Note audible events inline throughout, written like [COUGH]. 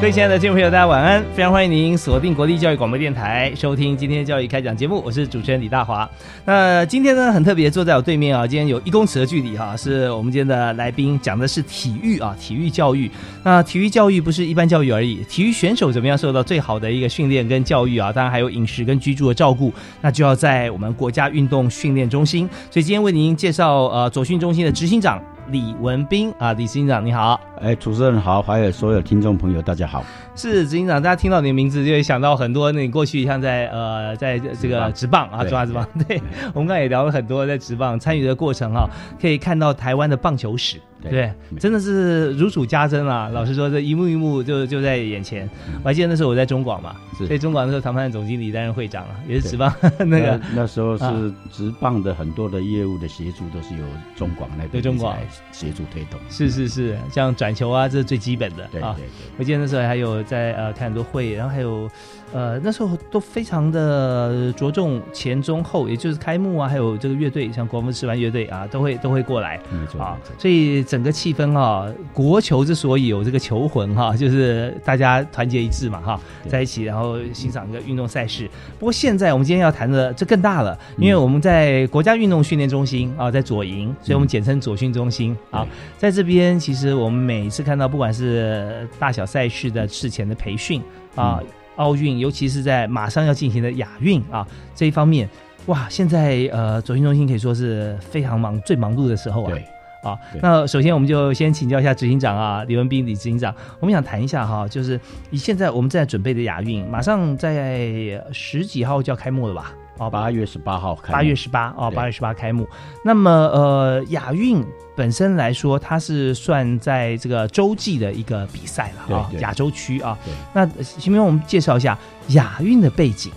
各位亲爱的听众朋友，大家晚安！非常欢迎您锁定国立教育广播电台，收听今天的教育开讲节目。我是主持人李大华。那今天呢，很特别，坐在我对面啊，今天有一公尺的距离哈，是我们今天的来宾，讲的是体育啊，体育教育。那体育教育不是一般教育而已，体育选手怎么样受到最好的一个训练跟教育啊？当然还有饮食跟居住的照顾，那就要在我们国家运动训练中心。所以今天为您介绍呃左训中心的执行长。李文斌啊，李新长你好，哎，主持人好，还有所有听众朋友大家好。是执行长，大家听到你的名字就会想到很多。那你过去像在呃，在这个职棒啊，中华职棒，[LAUGHS] 对我们刚才也聊了很多在职棒参与的过程哈，可以看到台湾的棒球史。对，真的是如数家珍啊！老实说，这一幕一幕就就在眼前。我还记得那时候我在中广嘛，在中广那时候，谈判总经理担任会长啊，也是职棒那个。那时候是职棒的很多的业务的协助都是由中广那边中广协助推动。是是是，像转球啊，这是最基本的啊。我记得那时候还有在呃开很多会，然后还有。呃，那时候都非常的着重前中后，也就是开幕啊，还有这个乐队，像国风吃完乐队啊，都会都会过来。啊，所以整个气氛啊，国球之所以有这个球魂哈，就是大家团结一致嘛哈，在一起，然后欣赏一个运动赛事。不过现在我们今天要谈的这更大了，因为我们在国家运动训练中心啊，在左营，所以我们简称左训中心啊，在这边其实我们每一次看到，不管是大小赛事的事前的培训啊。奥运，尤其是在马上要进行的亚运啊这一方面，哇，现在呃，左训中心可以说是非常忙、最忙碌的时候啊。对，啊，那首先我们就先请教一下执行长啊，李文斌李执行长，我们想谈一下哈，就是以现在我们在准备的亚运，马上在十几号就要开幕了吧？哦，八月十八号开，八月十八哦，八月十八开幕。那么呃，亚运本身来说，它是算在这个洲际的一个比赛了啊，亚洲区啊。那请帮我们介绍一下亚运的背景。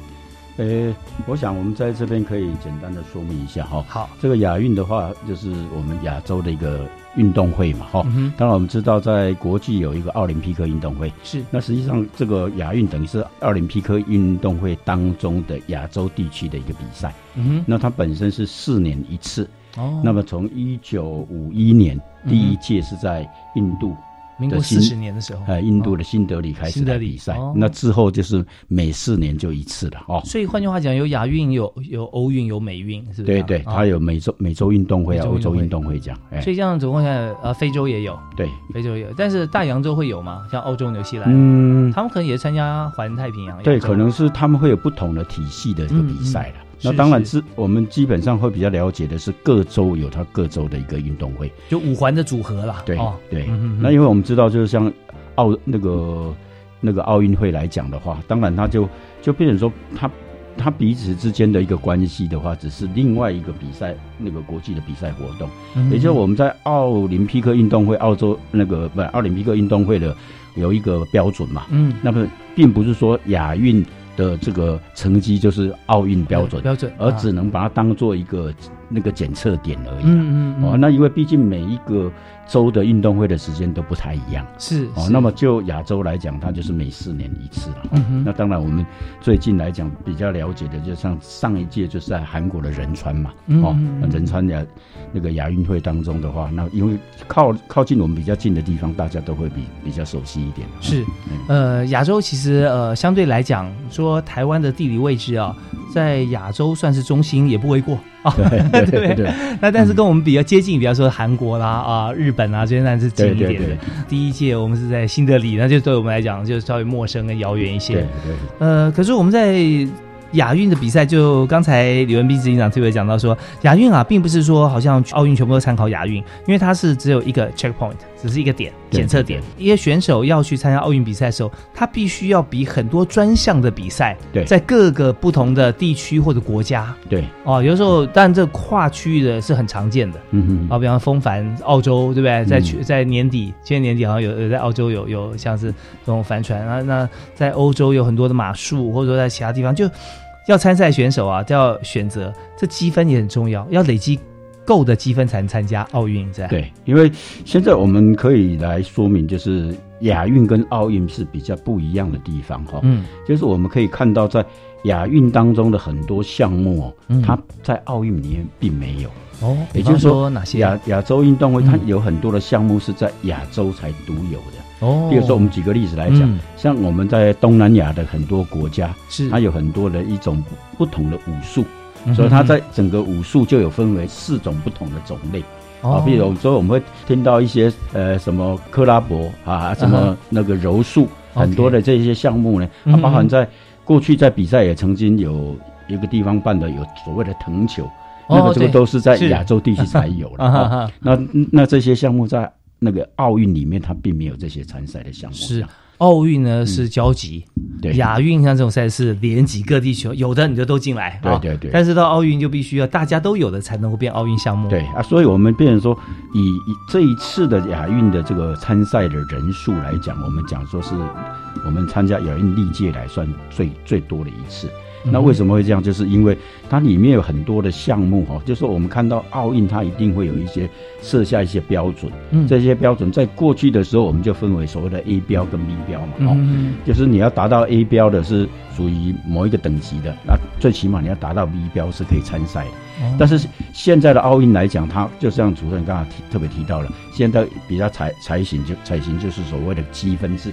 呃，我想我们在这边可以简单的说明一下哈。好，这个亚运的话，就是我们亚洲的一个。运动会嘛，哈，当然我们知道，在国际有一个奥林匹克运动会，是。那实际上，这个亚运等于是奥林匹克运动会当中的亚洲地区的一个比赛。嗯哼。那它本身是四年一次。哦。那么从一九五一年第一届是在印度。民国四十年的时候，呃，印度的新德里开始的比赛，那之后就是每四年就一次了哦。所以换句话讲，有亚运，有有欧运，有美运，是不是？对对，它有美洲美洲运动会啊，欧洲运动会这样。所以这样总共下来，呃，非洲也有，对，非洲也有，但是大洋洲会有吗？像欧洲、纽西兰，嗯，他们可能也参加环太平洋。对，可能是他们会有不同的体系的一个比赛了。那当然是我们基本上会比较了解的是各州有它各州的一个运动会，就五环的组合啦。对对，那因为我们知道，就是像奥那个那个奥运会来讲的话，当然它就就变成说，它它彼此之间的一个关系的话，只是另外一个比赛那个国际的比赛活动，也就是我们在奥林匹克运动会澳洲那个不奥林匹克运动会的有一个标准嘛。嗯，那么并不是说亚运。的这个成绩就是奥运标准，标准，而只能把它当做一个那个检测点而已。嗯嗯哦，那因为毕竟每一个。州的运动会的时间都不太一样，是哦。那么就亚洲来讲，它就是每四年一次了。嗯。那当然，我们最近来讲比较了解的，就像上一届就是在韩国的仁川嘛。哦，仁川亚那个亚运会当中的话，那因为靠靠近我们比较近的地方，大家都会比比较熟悉一点。是，呃，亚洲其实呃相对来讲，说台湾的地理位置啊，在亚洲算是中心，也不为过。啊，对对对。那但是跟我们比较接近，比方说韩国啦啊、日本啊这些，算是近一点的。第一届我们是在新德里，那就对我们来讲就稍微陌生跟遥远一些。对对。呃，可是我们在。亚运的比赛，就刚才李文斌执行长特别讲到说，亚运啊，并不是说好像奥运全部都参考亚运，因为它是只有一个 checkpoint，只是一个点检测点。一些选手要去参加奥运比赛的时候，他必须要比很多专项的比赛，在各个不同的地区或者国家，对哦，有时候但这跨区域的是很常见的，嗯嗯，啊，比方风帆澳洲，对不对？在去在年底，今年年底好像有有在澳洲有有像是这种帆船啊，那在欧洲有很多的马术，或者说在其他地方就。要参赛选手啊，都要选择，这积分也很重要，要累积够的积分才能参加奥运，这样。对，因为现在我们可以来说明，就是亚运跟奥运是比较不一样的地方哈。嗯，就是我们可以看到，在亚运当中的很多项目哦，它在奥运里面并没有。哦，也就是说，哪些亚亚洲运动会，它有很多的项目是在亚洲才独有的。哦，比如说我们举个例子来讲，像我们在东南亚的很多国家，是。它有很多的一种不同的武术，所以它在整个武术就有分为四种不同的种类。啊，比如说我们会听到一些呃什么克拉伯啊，什么那个柔术，很多的这些项目呢，它包含在过去在比赛也曾经有一个地方办的有所谓的藤球，那个这个都是在亚洲地区才有了。[LAUGHS] 那那这些项目在。那个奥运里面，它并没有这些参赛的项目。是奥运呢是交集，对亚运像这种赛事连几个地球，有的你就都进来，对对对。但是到奥运就必须要大家都有的才能够变奥运项目。对啊，所以我们变成说，以这一次的亚运的这个参赛的人数来讲，我们讲说是我们参加亚运历届来算最最多的一次。那为什么会这样？就是因为它里面有很多的项目哈，就是我们看到奥运，它一定会有一些设下一些标准。嗯，这些标准在过去的时候，我们就分为所谓的 A 标跟 B 标嘛。哦，就是你要达到 A 标的是属于某一个等级的，那最起码你要达到 B 标是可以参赛的。但是现在的奥运来讲，它就像主任刚刚提特别提到了，现在比较采采行就采行就是所谓的积分制。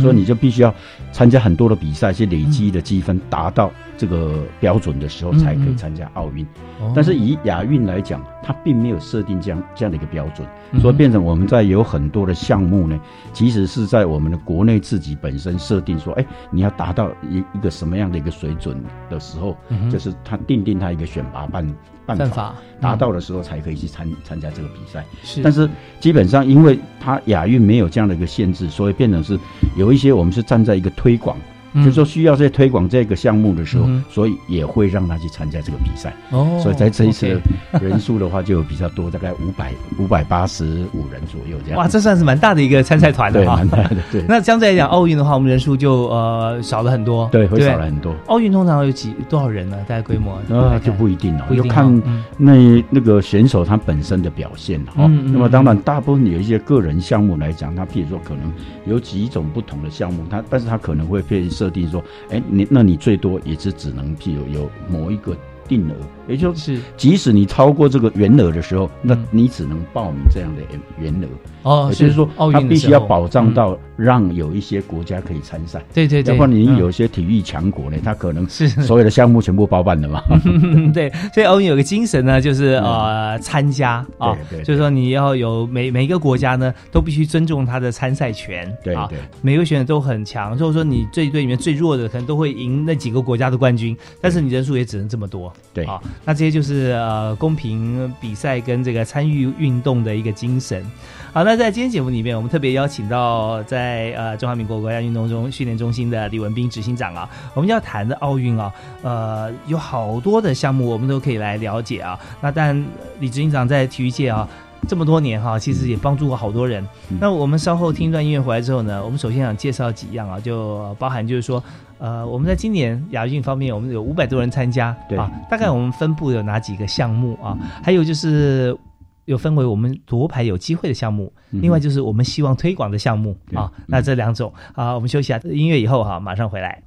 所以你就必须要参加很多的比赛，去累积的积分达到这个标准的时候，才可以参加奥运。但是以亚运来讲，它并没有设定这样这样的一个标准，所以变成我们在有很多的项目呢，其实是在我们的国内自己本身设定说，哎，你要达到一一个什么样的一个水准的时候，就是他定定他一个选拔办办法，达到的时候才可以去参参加这个比赛。是，但是基本上因为它亚运没有这样的一个限制，所以变成是。有一些我们是站在一个推广。就说需要在推广这个项目的时候，所以也会让他去参加这个比赛。哦，所以在这一次 [LAUGHS] [LAUGHS] 人数的话就比较多，大概五百五百八十五人左右这样。哇，这算是蛮大的一个参赛团的哈。蛮大的，对。[LAUGHS] 那相对来讲，奥运的话，我们人数就呃少了很多。对，会少了很多。奥运通常有几多少人呢？大概规模？那就不一定了，要看那那个选手他本身的表现哈。那么当然，大部分有一些个人项目来讲，他譬如说可能有几种不同的项目，他但是他可能会被。设定说，哎，你那你最多也是只能譬如有某一个定额。也就是，即使你超过这个原额的时候，那你只能报名这样的原额哦。也就是说，他必须要保障到让有一些国家可以参赛。对对对，要不然你有些体育强国呢，他可能是所有的项目全部包办的嘛。[LAUGHS] 对，所以奥运有个精神呢，就是呃参加啊，就是说你要有每每一个国家呢都必须尊重他的参赛权。对对，每个选手都很强，就是说你这一队里面最弱的可能都会赢那几个国家的冠军，但是你人数也只能这么多。对啊。那这些就是呃公平比赛跟这个参与运动的一个精神。好，那在今天节目里面，我们特别邀请到在呃中华民国国家运动中训练中心的李文斌执行长啊，我们要谈的奥运啊，呃有好多的项目我们都可以来了解啊。那但李执行长在体育界啊。这么多年哈，其实也帮助过好多人。那我们稍后听一段音乐回来之后呢，我们首先想介绍几样啊，就包含就是说，呃，我们在今年亚运方面，我们有五百多人参加，对啊，大概我们分布有哪几个项目啊？还有就是有分为我们夺牌有机会的项目，另外就是我们希望推广的项目啊。那这两种啊，我们休息下音乐以后哈，马上回来。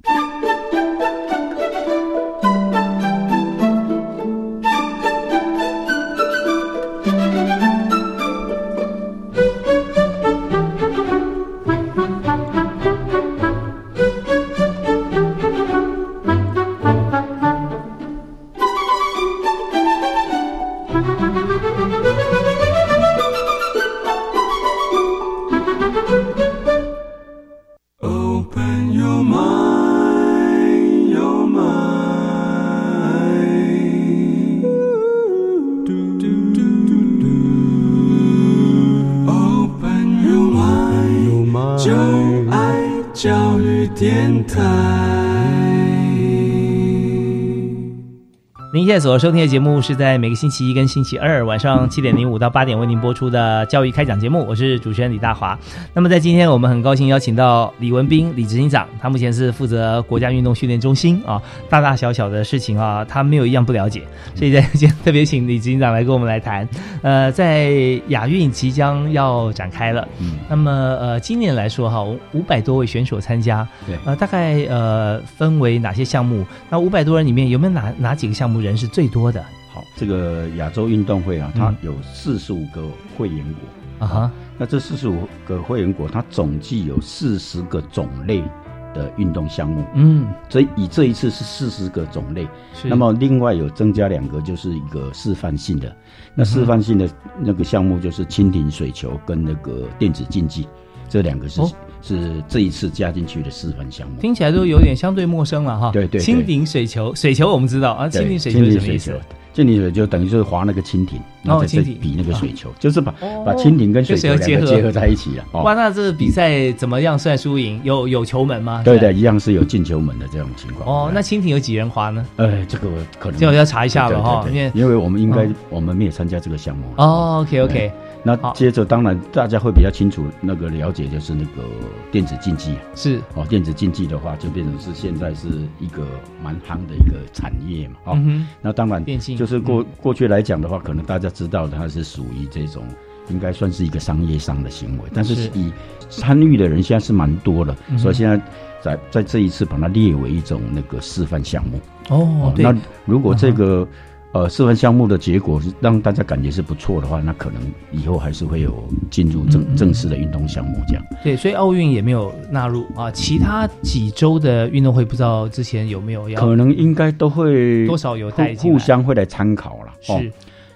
就爱教育电台。您现在所收听的节目是在每个星期一跟星期二晚上七点零五到八点为您播出的教育开讲节目，我是主持人李大华。那么在今天，我们很高兴邀请到李文斌李执行长，他目前是负责国家运动训练中心啊，大大小小的事情啊，他没有一样不了解，所以在今天特别请李执行长来跟我们来谈。呃，在亚运即将要展开了，嗯，那么呃，今年来说哈，五百多位选手参加，对，呃，大概呃分为哪些项目？那五百多人里面有没有哪哪几个项目？人是最多的。好，这个亚洲运动会啊，它有四十五个会员国啊哈。那这四十五个会员国，它总计有四十个种类的运动项目。嗯，这以这一次是四十个种类。那么另外有增加两个，就是一个示范性的。那示范性的那个项目就是蜻蜓水球跟那个电子竞技，这两个是。是这一次加进去的示范项目，听起来都有点相对陌生了哈。对对，蜻蜓水球，水球我们知道啊，蜻蜓水球是什么意思？蜻蜓水就等于就是划那个蜻蜓，然后再比那个水球，就是把把蜻蜓跟水球结合结合在一起了。哇，那这比赛怎么样算输赢？有有球门吗？对对，一样是有进球门的这种情况。哦，那蜻蜓有几人划呢？哎，这个可能就要查一下了哈，因为因为我们应该我们没有参加这个项目。哦，OK OK。那接着，当然大家会比较清楚那个了解，就是那个电子竞技是哦，电子竞技的话，就变成是现在是一个蛮夯的一个产业嘛。哦，那当然，就是过过去来讲的话，可能大家知道它是属于这种，应该算是一个商业上的行为。但是以参与的人现在是蛮多的，所以现在在在这一次把它列为一种那个示范项目。哦，那如果这个。呃，示范项目的结果是让大家感觉是不错的话，那可能以后还是会有进入正正式的运动项目这样。对，所以奥运也没有纳入啊。其他几周的运动会不知道之前有没有要？可能应该都会多少有带互相会来参考了。是。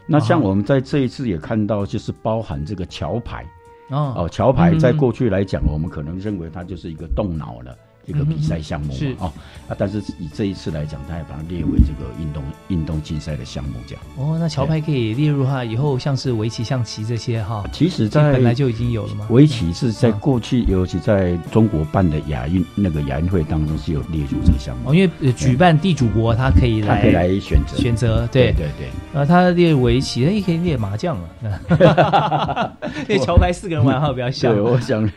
那像我们在这一次也看到，就是包含这个桥牌哦，桥牌在过去来讲，我们可能认为它就是一个动脑了。一个比赛项目是啊，啊，但是以这一次来讲，他也把它列为这个运动运动竞赛的项目这样。哦，那桥牌可以列入哈，以后像是围棋、象棋这些哈，其实在本来就已经有了吗？围棋是在过去，尤其在中国办的亚运那个亚运会当中是有列入这个项目。哦，因为举办地主国，他可以来可以来选择选择，对对对。啊，他列围棋，那也可以列麻将了。[LAUGHS] [LAUGHS] 那桥牌四个人玩哈比较像。对，我想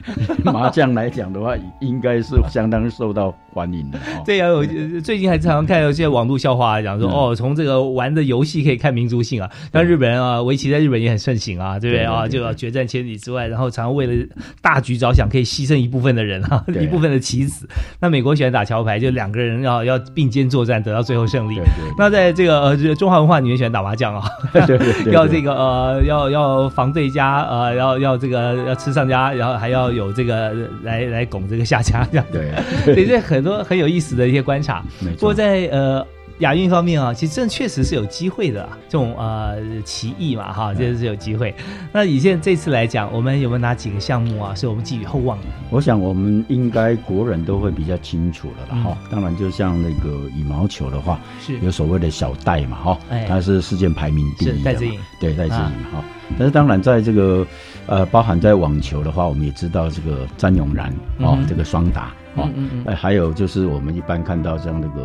麻将来讲的话，应该是相当能收到。欢迎的，对呀，我最近还常常看有些网络笑话，讲说哦，从这个玩的游戏可以看民族性啊。但日本人啊，围棋在日本也很盛行啊，对不对啊？就要决战千里之外，然后常常为了大局着想，可以牺牲一部分的人啊，[LAUGHS] 一部分的棋子。那美国喜欢打桥牌，就两个人要要并肩作战，得到最后胜利。那在这个呃中华文化里面喜欢打麻将啊，[LAUGHS] [LAUGHS] 要这个呃要要防对家，呃要要这个要吃上家，然后还要有这个来来拱这个下家这样。对，所以这很。多很有意思的一些观察，不过在呃亚运方面啊，其实这确实是有机会的，这种呃奇异嘛哈，这是有机会。那以现在这次来讲，我们有没有哪几个项目啊，是我们寄予厚望的？我想我们应该国人都会比较清楚了哈。当然，就像那个羽毛球的话，是有所谓的小戴嘛哈，他是世界排名第一的，对戴志颖哈。但是当然，在这个呃包含在网球的话，我们也知道这个詹永然哦，这个双打。哦，哎，还有就是我们一般看到像那个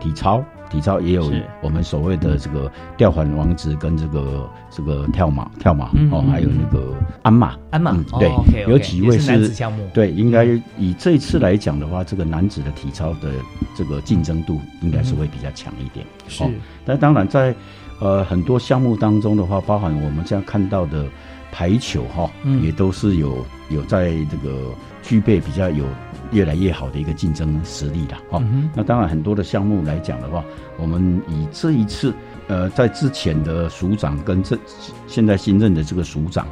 体操，体操也有我们所谓的这个吊环王子跟这个这个跳马跳马哦，还有那个鞍马。鞍马，对，有几位是对，应该以这次来讲的话，这个男子的体操的这个竞争度应该是会比较强一点。是，但当然在呃很多项目当中的话，包含我们现在看到的排球哈，也都是有有在这个具备比较有。越来越好的一个竞争实力了哈。那当然，很多的项目来讲的话，我们以这一次，呃，在之前的署长跟这现在新任的这个署长，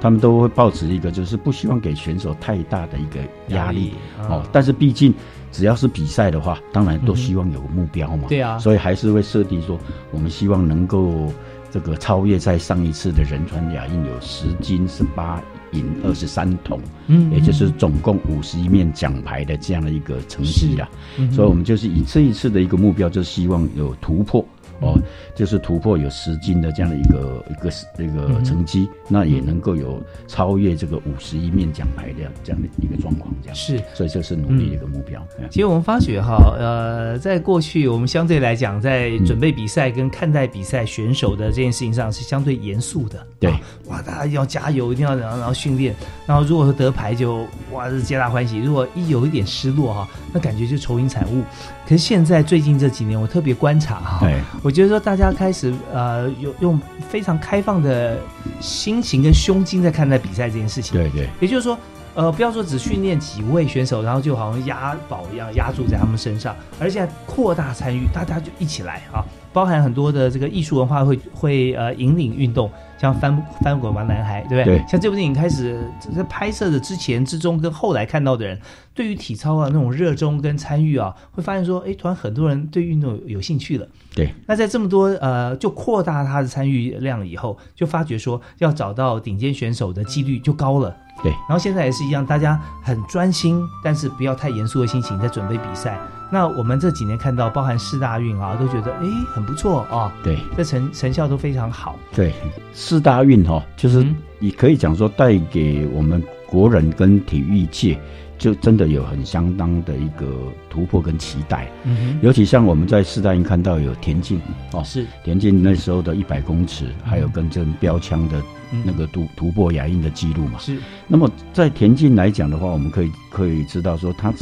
他们都会保持一个，就是不希望给选手太大的一个压力哦。但是毕竟只要是比赛的话，当然都希望有个目标嘛。对啊。所以还是会设定说，我们希望能够这个超越在上一次的仁川亚运有十金十八。赢二十三铜，嗯，也就是总共五十一面奖牌的这样的一个成绩啦。所以，我们就是以这一次的一个目标，就是希望有突破哦，就是突破有十斤的这样的一个一个一个成绩，那也能够有超越这个五十一面奖牌的这样的一个状况，这样。是，所以这是努力的一个目标。其实我们发觉哈，呃，在过去我们相对来讲，在准备比赛跟看待比赛选手的这件事情上是相对严肃的。对，哇，大家要加油，一定要然后然后训练，然后如果说得牌就哇是皆大欢喜，如果一有一点失落哈，那感觉就愁云惨雾。可是现在最近这几年，我特别观察哈，我觉得说大家开始呃有用非常开放的心情跟胸襟在看待比赛这件事情。对对，也就是说。呃，不要说只训练几位选手，然后就好像押宝一样压注在他们身上，而现在扩大参与，大家就一起来啊，包含很多的这个艺术文化会会呃引领运动，像翻翻滚吧男孩，对不对？对。像这部电影开始在拍摄的之前、之中跟后来看到的人，对于体操啊那种热衷跟参与啊，会发现说，哎，突然很多人对运动有兴趣了。对。那在这么多呃，就扩大他的参与量以后，就发觉说，要找到顶尖选手的几率就高了。对，然后现在也是一样，大家很专心，但是不要太严肃的心情在准备比赛。那我们这几年看到，包含四大运啊，都觉得哎很不错啊。对，这成成效都非常好。对，四大运哈，就是你可以讲说带给我们国人跟体育界。就真的有很相当的一个突破跟期待，嗯尤其像我们在四大运看到有田径哦，是。田径那时候的一百公尺，还有跟这标枪的那个突突破牙印的记录嘛，是。那么在田径来讲的话，我们可以可以知道说，他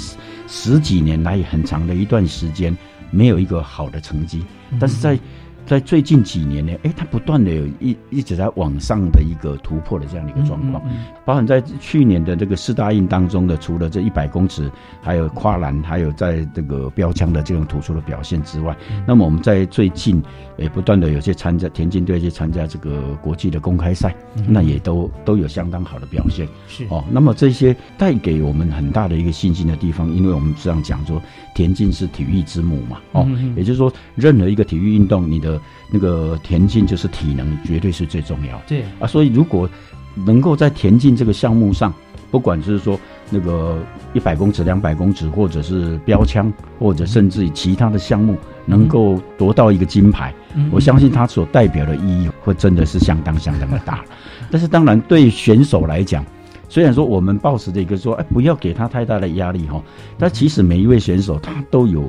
十几年来很长的一段时间没有一个好的成绩，但是在。在最近几年呢，哎，它不断的有一一直在往上的一个突破的这样的一个状况，包含在去年的这个四大运当中的，除了这一百公尺，还有跨栏，还有在这个标枪的这种突出的表现之外，那么我们在最近也不断的有些参加田径队去参加这个国际的公开赛，那也都都有相当好的表现，是哦。那么这些带给我们很大的一个信心的地方，因为我们这样讲说，田径是体育之母嘛，哦，也就是说，任何一个体育运动，你的那个田径就是体能，绝对是最重要。对啊，所以如果能够在田径这个项目上，不管是说那个一百公尺、两百公尺，或者是标枪，或者甚至于其他的项目，能够夺到一个金牌，我相信它所代表的意义会真的是相当相当的大。[LAUGHS] 但是当然，对选手来讲，虽然说我们抱持的一个说，哎，不要给他太大的压力哈，但其实每一位选手他都有。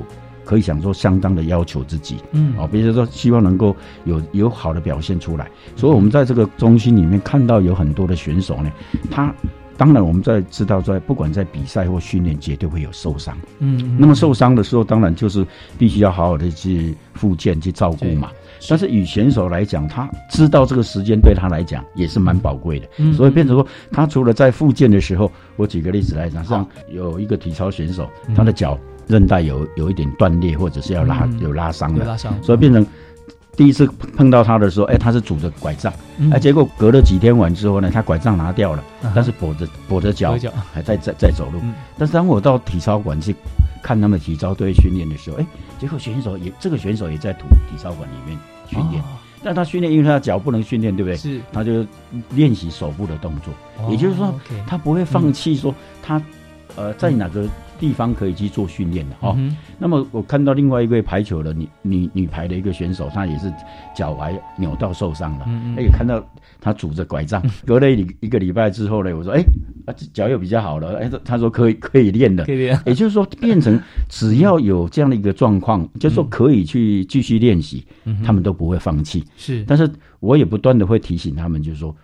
可以想说相当的要求自己，嗯，哦，比如说希望能够有有好的表现出来，所以我们在这个中心里面看到有很多的选手呢，他当然我们在知道在不管在比赛或训练，绝对会有受伤，嗯，那么受伤的时候，当然就是必须要好好的去复健去照顾嘛。但是以选手来讲，他知道这个时间对他来讲也是蛮宝贵的，所以变成说他除了在复健的时候，我举个例子来讲，像有一个体操选手，他的脚。韧带有有一点断裂，或者是要拉有拉伤的，拉伤。所以变成第一次碰到他的时候，哎，他是拄着拐杖，哎，结果隔了几天完之后呢，他拐杖拿掉了，但是跛着跛着脚还在在在走路。但是当我到体操馆去看他们体操队训练的时候，哎，结果选手也这个选手也在体体操馆里面训练，但他训练因为他的脚不能训练，对不对？是，他就练习手部的动作，也就是说，他不会放弃说他呃在哪个。地方可以去做训练的哈，那么我看到另外一位排球的女女女排的一个选手，她也是脚踝扭到受伤了，也看到她拄着拐杖，[LAUGHS] 隔了一一个礼拜之后呢，我说哎，脚又比较好了，哎，她说可以可以练的，可以练，也就是说变成只要有这样的一个状况，就是说可以去继续练习，他们都不会放弃，是，但是我也不断的会提醒他们，就是说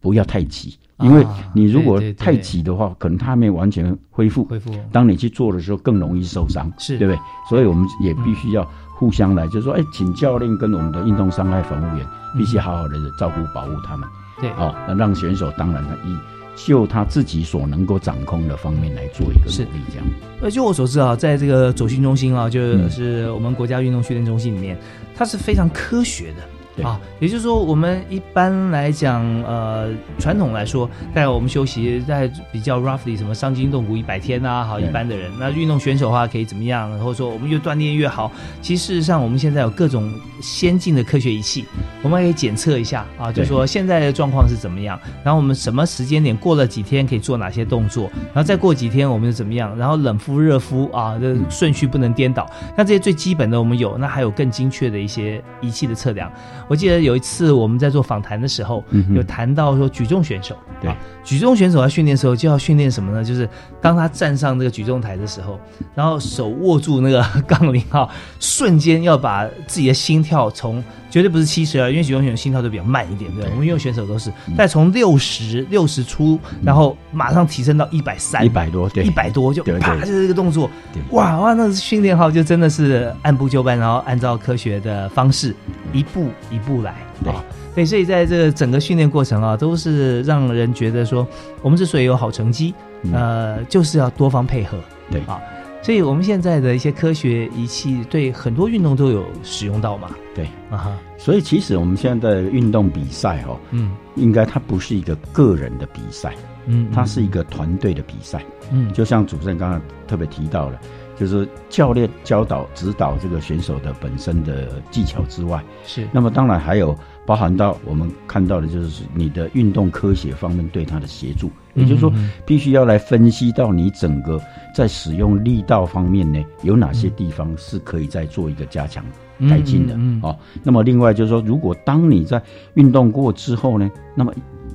不要太急。因为你如果太挤的话，可能他还没完全恢复。恢复。当你去做的时候，更容易受伤，是对不对？所以我们也必须要互相来，就是说，哎，请教练跟我们的运动伤害防护员，必须好好的照顾保护他们。对。哦，那让选手当然以就他自己所能够掌控的方面来做一个努力，这样。呃，就我所知啊，在这个走训中心啊，就是我们国家运动训练中心里面，它是非常科学的。对啊，也就是说，我们一般来讲，呃，传统来说，在我们休息在比较 roughly 什么伤筋动骨一百天啊，好，一般的人，那运动选手的话可以怎么样？或者说我们越锻炼越好。其实事实上，我们现在有各种先进的科学仪器，我们可以检测一下啊，就对说现在的状况是怎么样，然后我们什么时间点过了几天可以做哪些动作，然后再过几天我们是怎么样，然后冷敷热敷啊，这顺序不能颠倒。那这些最基本的我们有，那还有更精确的一些仪器的测量。我记得有一次我们在做访谈的时候，嗯有谈到说举重选手，对。啊，举重选手在训练的时候就要训练什么呢？就是当他站上这个举重台的时候，然后手握住那个杠铃哈，[LAUGHS] 瞬间要把自己的心跳从绝对不是七十二，因为举重选手心跳都比较慢一点，对我们运动选手都是，嗯。再从六十六十出，然后马上提升到一百三，一百多，对，一百多就啪就是这个动作，哇哇，那训练好就真的是按部就班，然后按照科学的方式一步一步来对啊。对，所以在这个整个训练过程啊，都是让人觉得说，我们之所以有好成绩，嗯呃，就是要多方配合。对啊，所以我们现在的一些科学仪器对很多运动都有使用到嘛。对。啊哈，所以其实我们现在的运动比赛哦，嗯应该它不是一个个人的比赛，嗯，它是一个团队的比赛。嗯就像主持人刚刚特别提到了，就是教练教导指导这个选手的本身的技巧之外，是那么当然还有包含到我们看到的就是你的运动科学方面对他的协助，也就是说必须要来分析到你整个在使用力道方面呢有哪些地方是可以再做一个加强。改进的嗯哦，那么另外就是说，如果当你在运动过之后呢，那么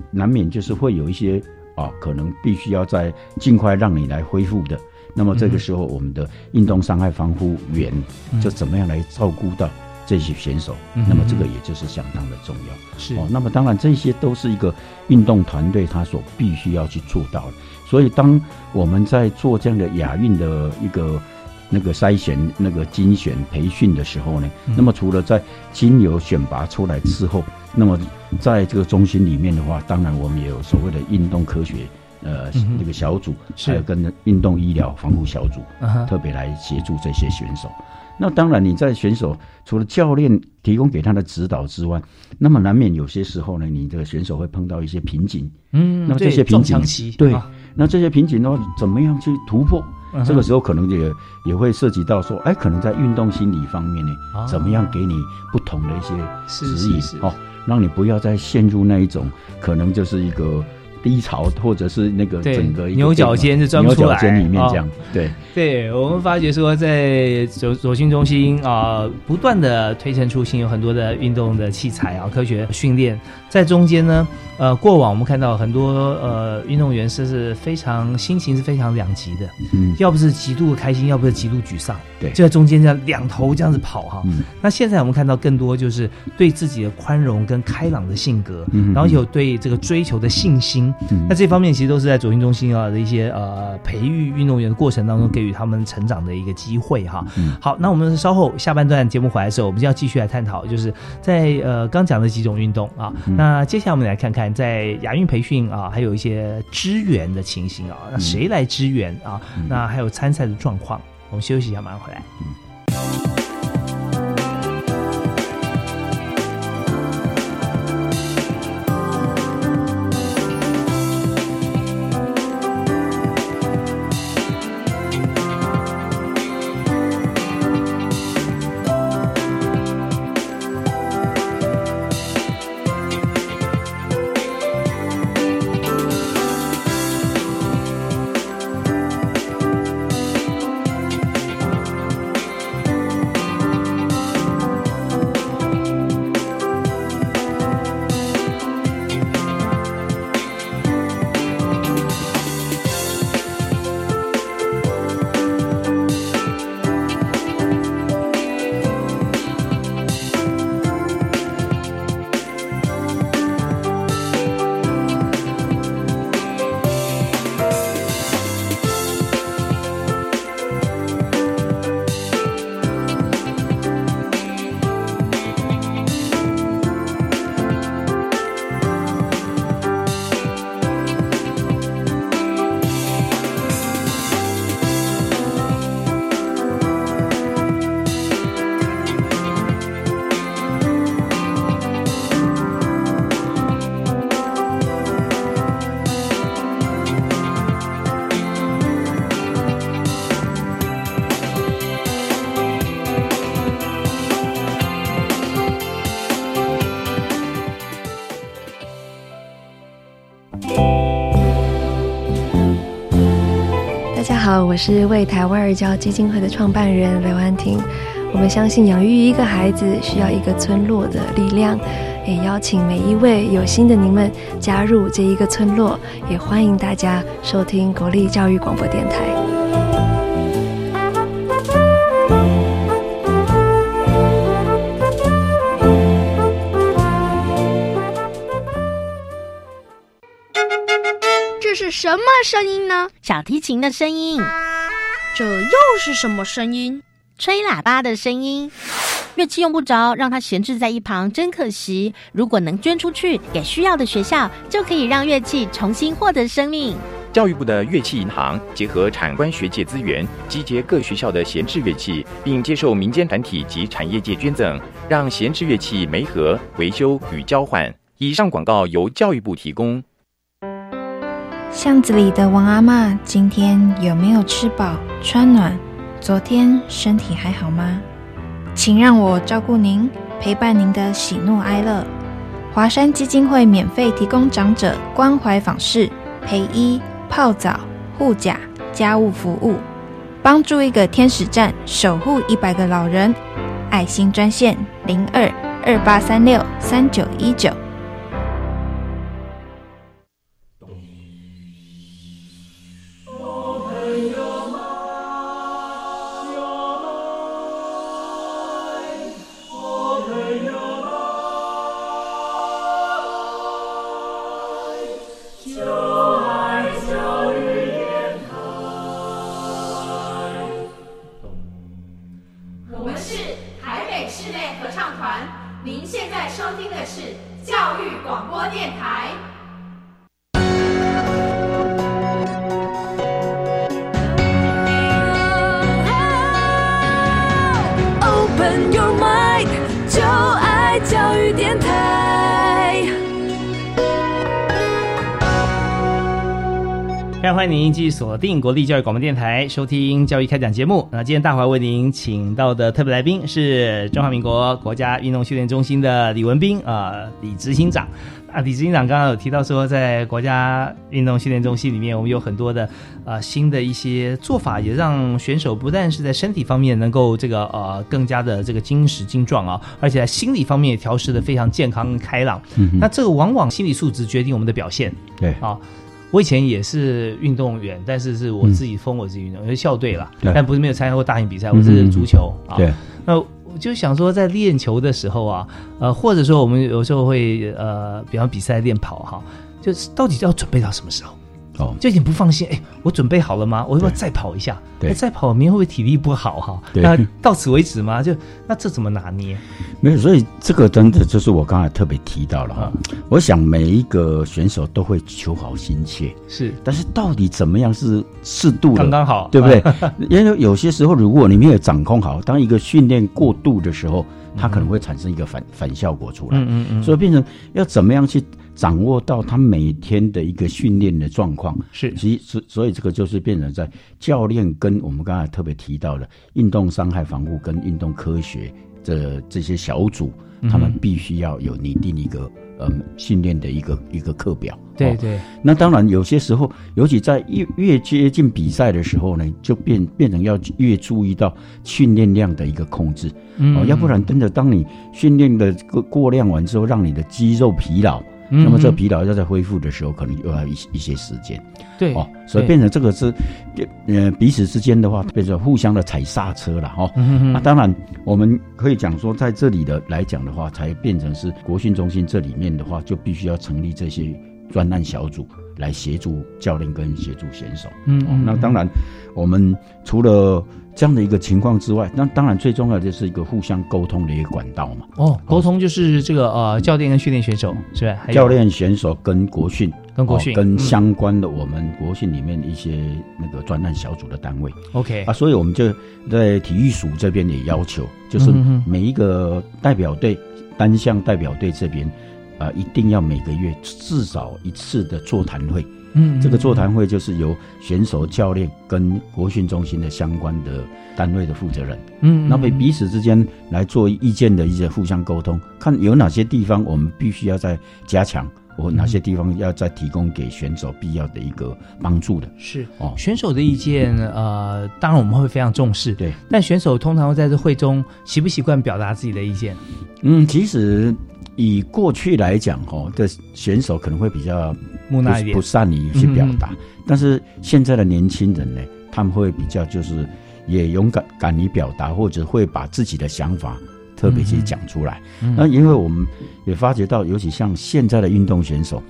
难免就是会有一些啊，可能必须要在尽快让你来恢复的。那么这个时候，我们的运动伤害防护员就怎么样来照顾到这些选手？嗯那么这个也就是相当的重要。是哦，那么当然这些都是一个运动团队他所必须要去做到的。所以当我们在做这样的亚运的一个那个筛选、那个精选培训的时候呢，嗯那么除了在精油选拔出来之后，那么在这个中心里面的话，当然我们也有所谓的运动科学。呃，嗯那个小组，还有跟运动医疗防护小组，特别来协助这些选手。那当然，你在选手除了教练提供给他的指导之外，那么难免有些时候呢，你这个选手会碰到一些瓶颈。嗯，那么这些瓶颈对啊。那这些瓶颈的话，怎么样去突破？嗯这个时候可能也也会涉及到说，哎，可能在运动心理方面呢，啊。怎么样给你不同的一些指引。哦，让你不要再陷入那一种可能就是一个低潮，或者是那个对整个牛角尖是钻不出来牛角尖里面哦这样，对。对我们发觉说，在走走训中心啊、不断的推陈出新，有很多的运动的器材啊，科学训练。在中间呢，呃，过往我们看到很多呃运动员是是非常心情是非常两极的，嗯要不是极度的开心，要不是极度沮丧，对就在中间这样两头这样子跑哈。嗯那现在我们看到更多就是对自己的宽容跟开朗的性格，嗯然后有对这个追求的信心。嗯那这方面其实都是在左运中心啊的一些呃培育运动员的过程当中给予他们成长的一个机会哈。嗯好，那我们稍后下半段节目回来的时候，我们就要继续来探讨，就是在呃刚讲的几种运动啊。嗯那接下来我们来看看在亚运培训啊，还有一些支援的情形啊，那谁来支援啊？嗯那还有参赛的状况。我们休息一下，马上回来。我是为台湾儿教基金会的创办人刘安婷。我们相信养育一个孩子需要一个村落的力量，也邀请每一位有心的您们加入这一个村落，也欢迎大家收听国立教育广播电台。这是什么声音呢？小提琴的声音。这又是什么声音？吹喇叭的声音。乐器用不着，让它闲置在一旁，真可惜。如果能捐出去给需要的学校，就可以让乐器重新获得生命。教育部的乐器银行结合产官学界资源，集结各学校的闲置乐器，并接受民间团体及产业界捐赠，让闲置乐器媒合、维修与交换。以上广告由教育部提供。巷子里的王阿妈今天有没有吃饱穿暖？昨天身体还好吗？请让我照顾您，陪伴您的喜怒哀乐。华山基金会免费提供长者关怀访视、陪医、泡澡、护甲、家务服务，帮助一个天使站守护一百个老人。爱心专线零二二八三六三九一九。继续锁定国立教育广播电台，收听教育开讲节目。那今天大华为您请到的特别来宾是中华民国国家运动训练中心的李文斌啊，李执行长啊。李执行长刚刚有提到说，在国家运动训练中心里面，我们有很多的啊新的一些做法，也让选手不但是在身体方面能够这个呃更加的这个精实精壮啊，而且在心理方面也调试的非常健康开朗。嗯那这个往往心理素质决定我们的表现。对啊。我以前也是运动员，但是是我自己封我自己运动，我是校队了，但不是没有参加过大型比赛。我是足球啊。对，那我就想说，在练球的时候啊，呃，或者说我们有时候会呃，比方比赛练跑哈，就是到底要准备到什么时候？哦，就有点不放心。哎，我准备好了吗？我要不要再跑一下？对，再跑，明天会不会体力不好哈？那到此为止吗？就那这怎么拿捏？没有，所以这个真的就是我刚才特别提到了哈。我想每一个选手都会求好心切，是，但是到底怎么样是适度的，刚刚好，对不对？[LAUGHS] 因为有些时候，如果你没有掌控好，当一个训练过度的时候，它可能会产生一个反反效果出来。嗯嗯嗯。所以变成要怎么样去？掌握到他每天的一个训练的状况是，其所所以这个就是变成在教练跟我们刚才特别提到的运动伤害防护跟运动科学这这些小组，他们必须要有拟定一个嗯训练的一个一个课表。对对。那当然有些时候，尤其在越越接近比赛的时候呢，就变变成要越注意到训练量的一个控制。哦，要不然真的当你训练的过过量完之后，让你的肌肉疲劳。那么这疲劳要在恢复的时候，可能又要一一些时间。对哦，所以变成这个是，呃，彼此之间的话，变成互相的踩刹车了哈。那当然，我们可以讲说，在这里的来讲的话，才变成是国训中心这里面的话，就必须要成立这些专案小组来协助教练跟协助选手。嗯，那当然，我们除了。这样的一个情况之外，那当然最重要的就是一个互相沟通的一个管道嘛。哦，沟通就是这个呃，教练跟训练选手是吧？教练选手跟国训，跟国训，跟相关的我们国训里面一些那个专案小组的单位。OK 啊，所以我们就在体育署这边也要求，就是每一个代表队单项代表队这边啊，一定要每个月至少一次的座谈会。嗯，这个座谈会就是由选手、教练跟国训中心的相关的单位的负责人，嗯，那么彼此之间来做意见的一些互相沟通，看有哪些地方我们必须要再加强或哪些地方要再提供给选手必要的一个帮助的。是哦，选手的意见，呃，当然我们会非常重视。对，但选手通常会在这会中习不习惯表达自己的意见？嗯，其实以过去来讲，哦，的选手可能会比较木讷一点，不善于去表达。但是现在的年轻人呢，他们会比较就是也勇敢敢于表达，或者会把自己的想法特别去讲出来。那因为我们也发觉到，尤其像现在的运动选手，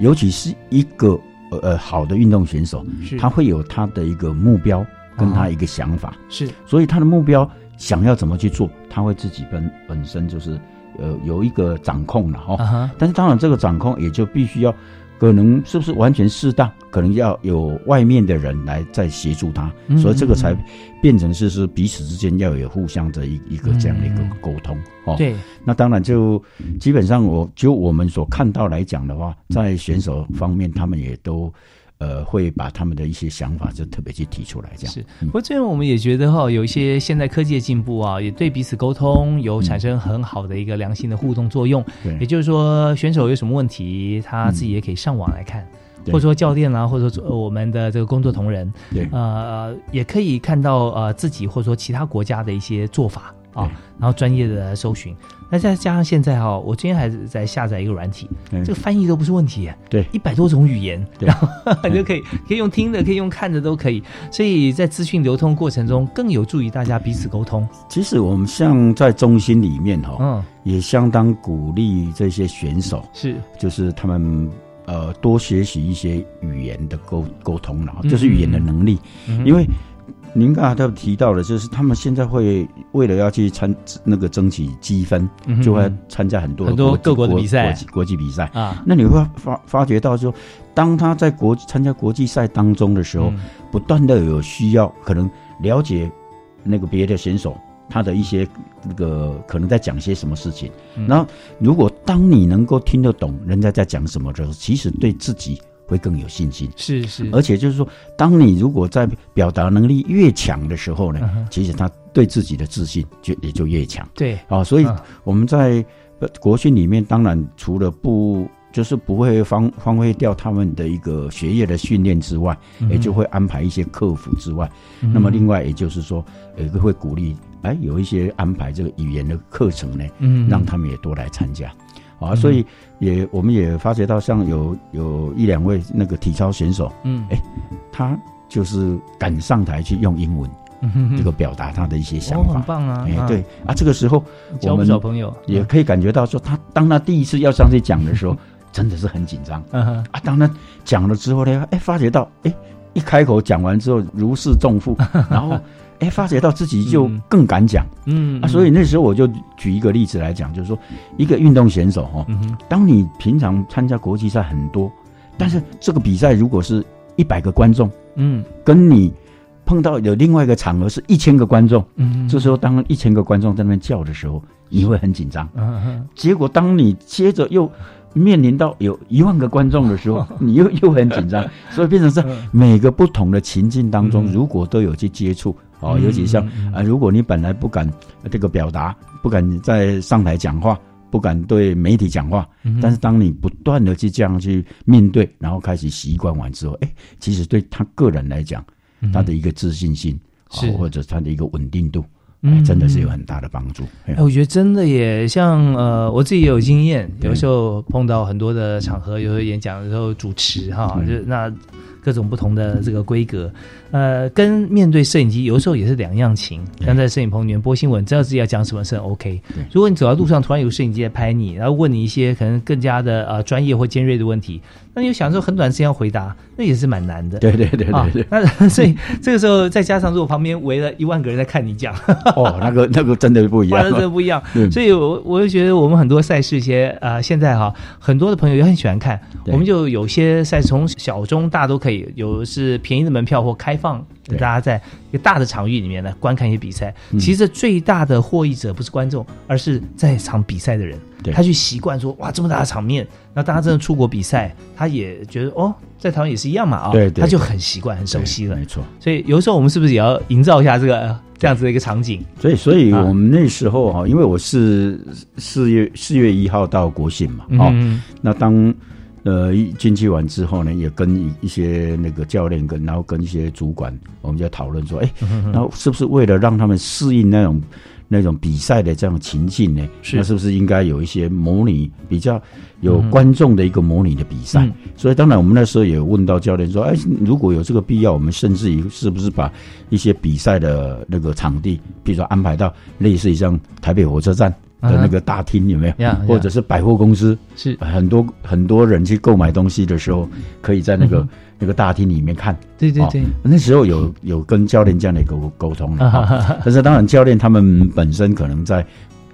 尤其是一个呃好的运动选手，他会有他的一个目标跟他一个想法，是，所以他的目标想要怎么去做，他会自己本本身就是呃有一个掌控了哈。但是当然，这个掌控也就必须要。可能是不是完全适当？可能要有外面的人来再协助他，所以这个才变成是是彼此之间要有互相的一一个这样的一个沟通哦。对，那当然就基本上我就我们所看到来讲的话，在选手方面，他们也都。呃，会把他们的一些想法就特别去提出来，这样。是。不过最后我们也觉得哈，有一些现在科技的进步啊，也对彼此沟通有产生很好的一个良性的互动作用。对，也就是说，选手有什么问题，他自己也可以上网来看，或者说教练啊，或者说我们的这个工作同仁，对，呃，也可以看到呃自己或者说其他国家的一些做法啊，然后专业的搜寻。那再加上现在哈，我今天还是在下载一个软体，这个翻译都不是问题，对，一百多种语言，然后你就可以可以用听的，可以用看的都可以，所以在资讯流通过程中更有助于大家彼此沟通。其实我们像在中心里面哈，嗯，也相当鼓励这些选手，是，就是他们呃多学习一些语言的沟沟通了，就是语言的能力，因为。您刚才都提到了，就是他们现在会为了要去参那个争取积分，就会参加很多很多各国的比赛、国际比赛啊。那你会发发觉到说，当他在国参加国际赛当中的时候，不断的有需要，可能了解那个别的选手他的一些那个可能在讲些什么事情。然后，如果当你能够听得懂人家在讲什么的时候，其实对自己。会更有信心，是是，而且就是说，当你如果在表达能力越强的时候呢，其实他对自己的自信就也就越强。对。啊，所以我们在国训里面，当然除了不就是不会荒荒废掉他们的一个学业的训练之外，也就会安排一些客服之外，那么另外也就是说，也会鼓励哎有一些安排这个语言的课程呢，嗯，让他们也多来参加。啊，所以也我们也发觉到，像有有一两位那个体操选手，嗯，哎，他就是敢上台去用英文，这个表达他的一些想法，很棒啊！哎，对啊，这个时候我们小朋友，也可以感觉到说，他当他第一次要上去讲的时候，[LAUGHS] 真的是很紧张。啊，当他讲了之后呢，哎，发觉到，哎，一开口讲完之后如释重负，[LAUGHS] 然后。哎，发觉到自己就更敢讲，嗯啊，所以那时候我就举一个例子来讲，就是说一个运动选手哈，当你平常参加国际赛很多，但是这个比赛如果是一百个观众，嗯，跟你碰到有另外一个场合是一千个观众，嗯，这时候当一千个观众在那边叫的时候，你会很紧张，嗯结果当你接着又面临到有一万个观众的时候，[LAUGHS] 你又又很紧张，所以变成是每个不同的情境当中，如果都有去接触。哦，尤其像啊，如果你本来不敢这个表达，不敢在上台讲话，不敢对媒体讲话，但是当你不断的去这样去面对，然后开始习惯完之后，哎，其实对他个人来讲，他的一个自信心，是。或者他的一个稳定度，哎，真的是有很大的帮助。哎，我觉得真的也像呃，我自己也有经验，有时候碰到很多的场合，有时候演讲的时候主持哈，就那。各种不同的这个规格，呃，跟面对摄影机有时候也是两样情。像在摄影棚里面播新闻，知道自己要讲什么是很 OK。如果你走到路上，突然有摄影机在拍你，然后问你一些可能更加的呃专业或尖锐的问题，那你想说很短时间要回答，那也是蛮难的。对对对对对。那 [LAUGHS] 所以这个时候再加上如果旁边围了一万个人在看你讲，哦，那个那个真的不一样，真的不一样。[LAUGHS] 所以我我就觉得我们很多赛事一些啊，现在哈很多的朋友也很喜欢看，我们就有些赛事从小中大都可以。有是便宜的门票或开放，大家在一个大的场域里面呢观看一些比赛。其实最大的获益者不是观众，而是在场比赛的人。他去习惯说哇这么大的场面，那大家真的出国比赛，他也觉得哦在台湾也是一样嘛啊，他就很习惯很熟悉了。没错，所以有时候我们是不是也要营造一下这个这样子的一个场景？所以，所以我们那时候哈，因为我是四月四月一号到国信嘛，哦，那当。呃一进去完之后呢，也跟一一些那个教练跟，然后跟一些主管，我们就讨论说，哎，然后是不是为了让他们适应那种那种比赛的这样情境呢？是那是不是应该有一些模拟比较有观众的一个模拟的比赛？所以当然我们那时候也问到教练说，哎，如果有这个必要，我们甚至于是不是把一些比赛的那个场地，比如说安排到类似于像台北火车站。的那个大厅有没有？或者是百货公司是很多很多人去购买东西的时候，可以在那个那个大厅里面看。对对对，那时候有有跟教练这样的一个沟通了。[LAUGHS] 但是当然，教练他们本身可能在。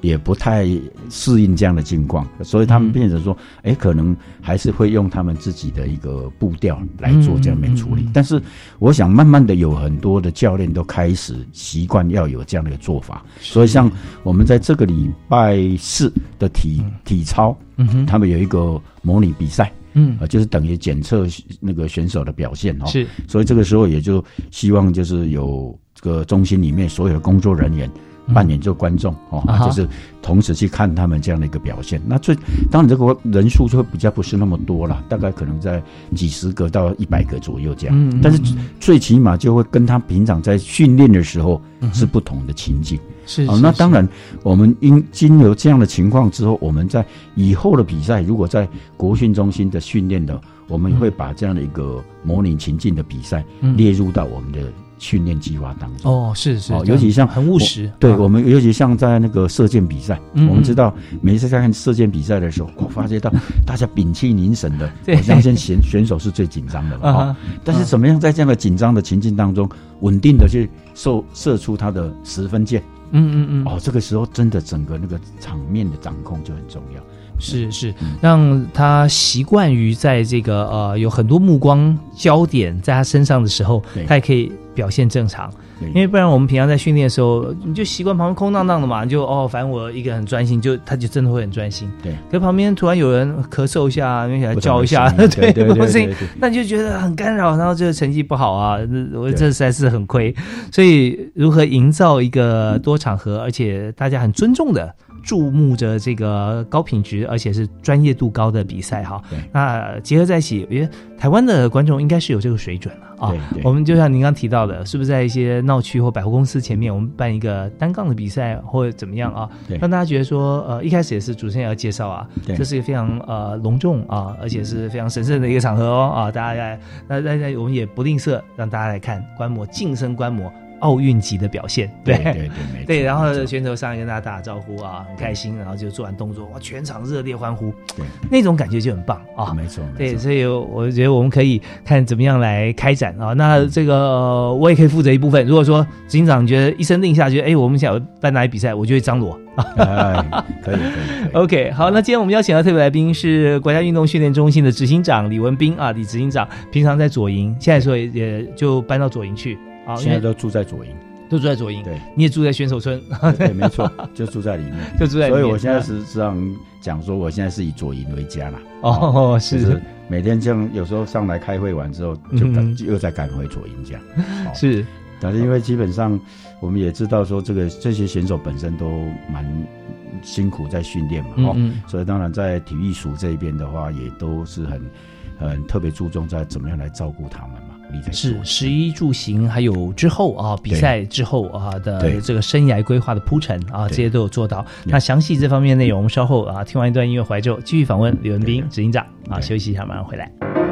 也不太适应这样的境况，所以他们变成说，哎，可能还是会用他们自己的一个步调来做这样的处理。但是，我想慢慢的有很多的教练都开始习惯要有这样的一个做法。所以，像我们在这个礼拜四的体体操，嗯他们有一个模拟比赛，嗯，啊，就是等于检测那个选手的表现哦。是，所以这个时候也就希望就是有这个中心里面所有的工作人员。扮演做观众哦，就是同时去看他们这样的一个表现。那最当然这个人数就会比较不是那么多了，大概可能在几十个到一百个左右这样。但是最起码就会跟他平常在训练的时候是不同的情景。是哦，那当然我们因经由这样的情况之后，我们在以后的比赛，如果在国训中心的训练的，我们会把这样的一个模拟情境的比赛列入到我们的。训练计划当中。哦，是是哦，尤其像很务实，对我们尤其像在那个射箭比赛，我们知道每一次在看射箭比赛的时候，我发觉到 [LAUGHS] 大家屏气凝神的，我相信选选手是最紧张的嘛。[LAUGHS] 但是怎么样在这样的紧张的情境当中，稳定的去射射出他的十分箭？嗯嗯嗯，哦，这个时候真的整个那个场面的掌控就很重要。是是，让他习惯于在这个呃有很多目光焦点在他身上的时候，他也可以表现正常。因为不然我们平常在训练的时候，你就习惯旁边空荡荡的嘛，就哦，反正我一个很专心，就他就真的会很专心。对，可旁边突然有人咳嗽一下，起来叫一下，[LAUGHS] 对对对，那你就觉得很干扰，然后这个成绩不好啊，我这实在是很亏。所以如何营造一个多场合，而且大家很尊重的。注目着这个高品质而且是专业度高的比赛哈，那结合在一起，我觉得台湾的观众应该是有这个水准了啊。我们就像您刚提到的，是不是在一些闹区或百货公司前面，我们办一个单杠的比赛或者怎么样啊？让大家觉得说，呃，一开始也是主持人要介绍啊，这是一个非常呃隆重啊，而且是非常神圣的一个场合哦啊，大家来，那大家我们也不吝啬让大家来看观摩，近身观摩。奥运级的表现，对。对对，对，然后选手上来跟大家打招呼啊，很开心，然后就做完动作，哇，全场热烈欢呼，对，那种感觉就很棒啊，没错，对，所以我觉得我们可以看怎么样来开展啊，那这个我也可以负责一部分。如果说执行长觉得一声令下，觉得哎，我们想要办哪里比赛，我就会张罗。啊，可以可以，[LAUGHS] OK，好，那今天我们邀请到特别来宾是国家运动训练中心的执行长李文斌啊，李执行长平常在左营，现在说也就搬到左营去。啊，现在都住在左营，都住在左营。对，你也住在选手村。对，没错，就住在里面，[LAUGHS] 就住在。所以我现在实际上讲说，我现在是以左营为家了。哦，[LAUGHS] 是。每天这样，有时候上来开会完之后，就赶又再赶回左营这样。[LAUGHS] 是，但是因为基本上我们也知道说，这个这些选手本身都蛮辛苦在训练嘛，哦，所以当然在体育署这一边的话，也都是很很特别注重在怎么样来照顾他们嘛。是十一住行，还有之后啊比赛之后啊的这个生涯规划的铺陈啊，这些都有做到。那详细这方面内容，我们稍后啊听完一段音乐，怀旧继续访问李文斌执行长啊，休息一下，马上回来。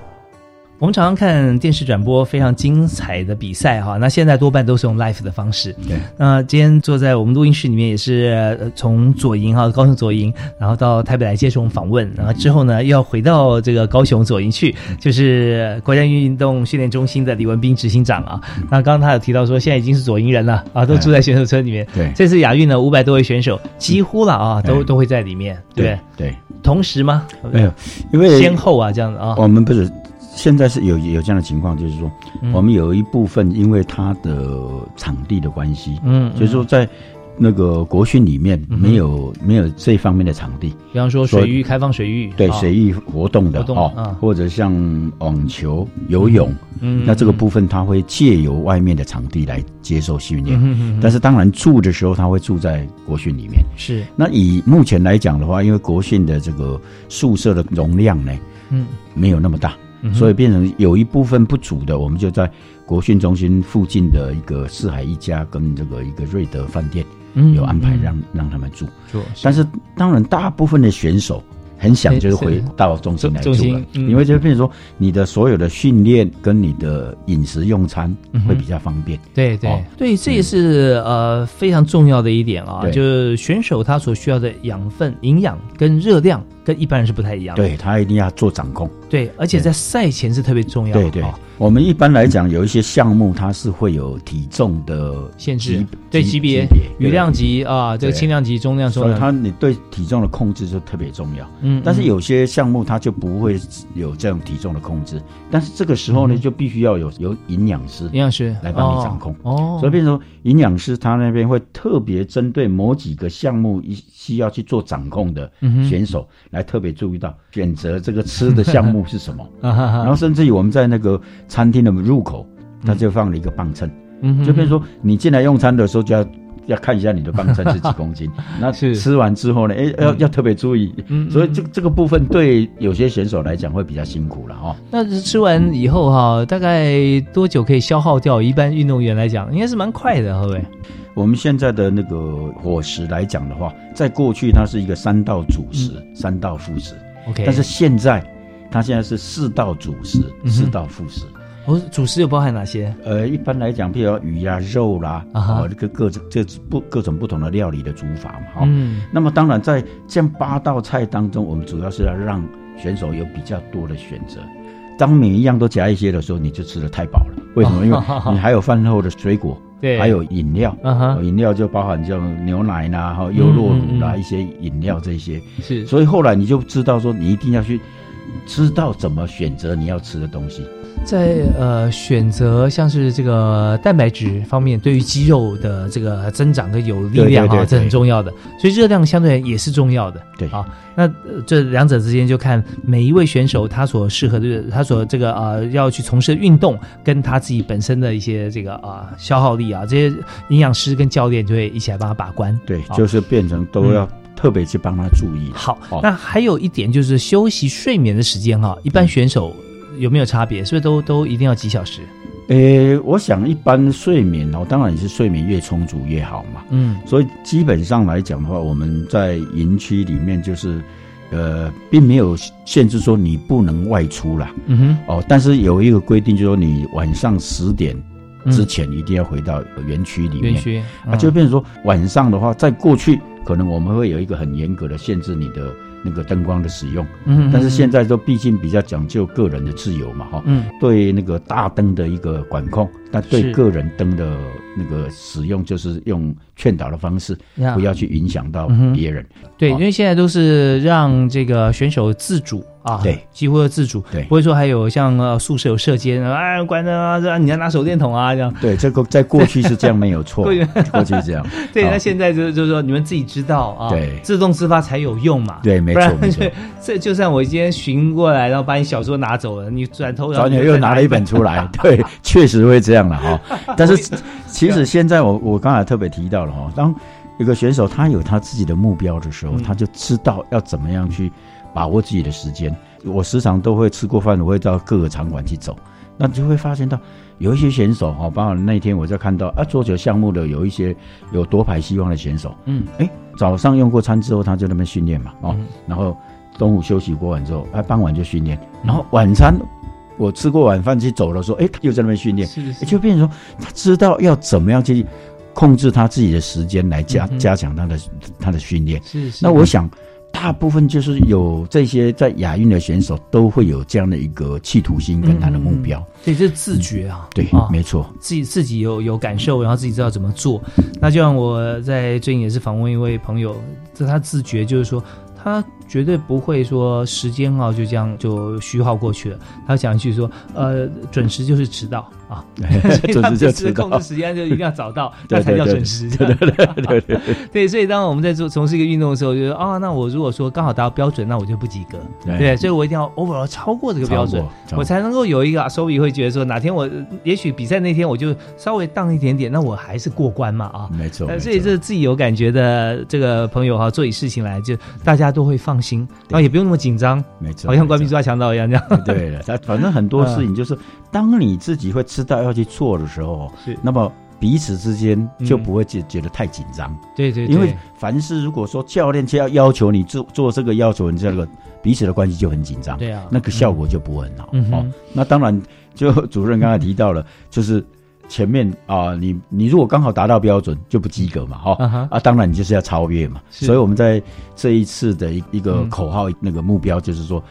我们常常看电视转播非常精彩的比赛哈，那现在多半都是用 live 的方式。对，那今天坐在我们录音室里面也是呃从左营哈，高雄左营，然后到台北来接受我们访问，然后之后呢又要回到这个高雄左营去，就是国家运动训练中心的李文斌执行长啊。那刚刚他有提到说，现在已经是左营人了啊，都住在选手村里面。对，这次亚运呢，五百多位选手几乎了啊，都都会在里面。对对，同时吗？没有，因为先后啊这样子啊，我们不是。现在是有有这样的情况，就是说，我们有一部分因为它的场地的关系，嗯，所以说在那个国训里面没有没有这方面的场地，比方说水域开放水域，对水域活动的哦，或者像网球、游泳，嗯，那这个部分他会借由外面的场地来接受训练，嗯但是当然住的时候他会住在国训里面，是。那以目前来讲的话，因为国训的这个宿舍的容量呢，嗯，没有那么大。所以变成有一部分不足的，我们就在国训中心附近的一个四海一家跟这个一个瑞德饭店，有安排让让他们住。但是当然，大部分的选手。很想就是回到中心来住了，因为就变成说你的所有的训练跟你的饮食用餐会比较方便。对对。对，这也是呃非常重要的一点啊，就是选手他所需要的养分、营养跟热量跟一般人是不太一样。对他一定要做掌控。对，而且在赛前是特别重要。对对，我们一般来讲有一些项目它是会有体重的限制，对级别、羽量级啊，这个轻量级、中量、重量，它你对体重的控制就特别重要。嗯。但是有些项目它就不会有这种体重的控制，但是这个时候呢，就必须要有有营养师，营养师来帮你掌控。哦，所以变成说，营养师他那边会特别针对某几个项目一需要去做掌控的选手，来特别注意到选择这个吃的项目是什么。[LAUGHS] 然后甚至于我们在那个餐厅的入口，他就放了一个磅秤，就变成说你进来用餐的时候就要。要看一下你的磅秤是几公斤，[LAUGHS] 那吃完之后呢？哎，要要特别注意。所以这这个部分对有些选手来讲会比较辛苦了哈。那吃完以后哈，大概多久可以消耗掉？一般运动员来讲，应该是蛮快的，会不会？我们现在的那个伙食来讲的话，在过去它是一个三道主食，三道副食。OK，但是现在它现在是四道主食，四道副食。哦，主食有包含哪些？呃，一般来讲，比如鱼呀、肉啦，啊，这个各种这不各种不同的料理的煮法嘛，哈。嗯。那么当然，在这样八道菜当中，我们主要是要让选手有比较多的选择。当每一样都夹一些的时候，你就吃的太饱了。为什么？[LAUGHS] 因为你还有饭后的水果，对，还有饮料，饮料就包含像牛奶啦、哈优酪乳啦一些饮料这些。是。所以后来你就知道说，你一定要去知道怎么选择你要吃的东西。在呃选择像是这个蛋白质方面，对于肌肉的这个增长跟有力量啊，这很重要的。所以热量相对也是重要的。对啊，那这两者之间就看每一位选手他所适合的，他所这个呃要去从事的运动，跟他自己本身的一些这个啊消耗力啊，这些营养师跟教练就会一起来帮他把关。对，就是变成都要特别去帮他注意。好，那还有一点就是休息睡眠的时间哈，一般选手。有没有差别？是不是都都一定要几小时？诶，我想一般睡眠哦，当然也是睡眠越充足越好嘛。嗯，所以基本上来讲的话，我们在营区里面就是，呃，并没有限制说你不能外出啦。嗯哼。哦，但是有一个规定，就是说你晚上十点之前一定要回到园区里面。园区啊，就变成说晚上的话，在过去可能我们会有一个很严格的限制你的。那个灯光的使用，嗯，但是现在都毕竟比较讲究个人的自由嘛，哈，嗯，对那个大灯的一个管控，但对个人灯的那个使用，就是用劝导的方式，不要去影响到别人。对，因为现在都是让这个选手自主。啊，对，几乎要自主，对，不会说还有像呃宿舍有射间啊，关着啊，这你要拿手电筒啊这样。对，这个在过去是这样没有错，[LAUGHS] 过去是这样。[LAUGHS] 对，那现在就是就是说你们自己知道啊，对，自动自发才有用嘛。对，没错没错。[LAUGHS] 这就算我今天寻过来，然后把你小说拿走了，你转头然后又拿了一本出来，对，确实会这样的哈。[LAUGHS] 但是其实现在我我刚才特别提到了哈，当一个选手他有他自己的目标的时候，他就知道要怎么样去。把握自己的时间，我时常都会吃过饭，我会到各个场馆去走，那就会发现到有一些选手哈，包括那天我在看到啊，桌球项目的有一些有夺牌希望的选手，嗯，哎，早上用过餐之后，他就那边训练嘛，哦，然后中午休息过完之后，哎，傍晚就训练，然后晚餐我吃过晚饭去走的时候，哎，他又在那边训练，是是就变成说他知道要怎么样去控制他自己的时间来加、嗯加强他的他的训练。是是那我想。大部分就是有这些在亚运的选手都会有这样的一个企图心跟他的目标，所以，这是自觉啊，对，啊没错，自己自己有有感受，然后自己知道怎么做。那就像我在最近也是访问一位朋友，这他自觉就是说，他绝对不会说时间啊就这样就虚耗过去了。他想去说，呃，准时就是迟到啊，[LAUGHS] 准时就迟到控制时间就一定要早到，[LAUGHS] 那才叫准时。对对对对对 [LAUGHS] 对，所以当我们在做从事一个运动的时候，就说啊，那我如果说刚好达到标准，那我就不及格，对对，所以我一定要 overall 超过这个标准我才能够有一个收益会觉得说，哪天我也许比赛那天我就稍微荡一点点，那我还是过关嘛啊。没错，所以错这自己有感觉的这个朋友哈，做起事情来就大家都会放心，然后也不用那么紧张，没错，好像没错。关闭抓强盗一样。这样。对反正很多事情就是，当你自己会知道要去做的时候，是。那么彼此之间就嗯。不会觉觉得太紧张。对对对，因为凡是如果说教练就要要求你做做这个要求，你这个彼此的关系就很紧张，对啊。那个效果就不会很好。嗯哦，那当然，就主任刚才提到了，就是前面啊，你你如果刚好达到标准，就不及格嘛，哈、啊当然你就是要超越嘛。所以我们在这一次的一一个嗯。口号，那个目标就是说，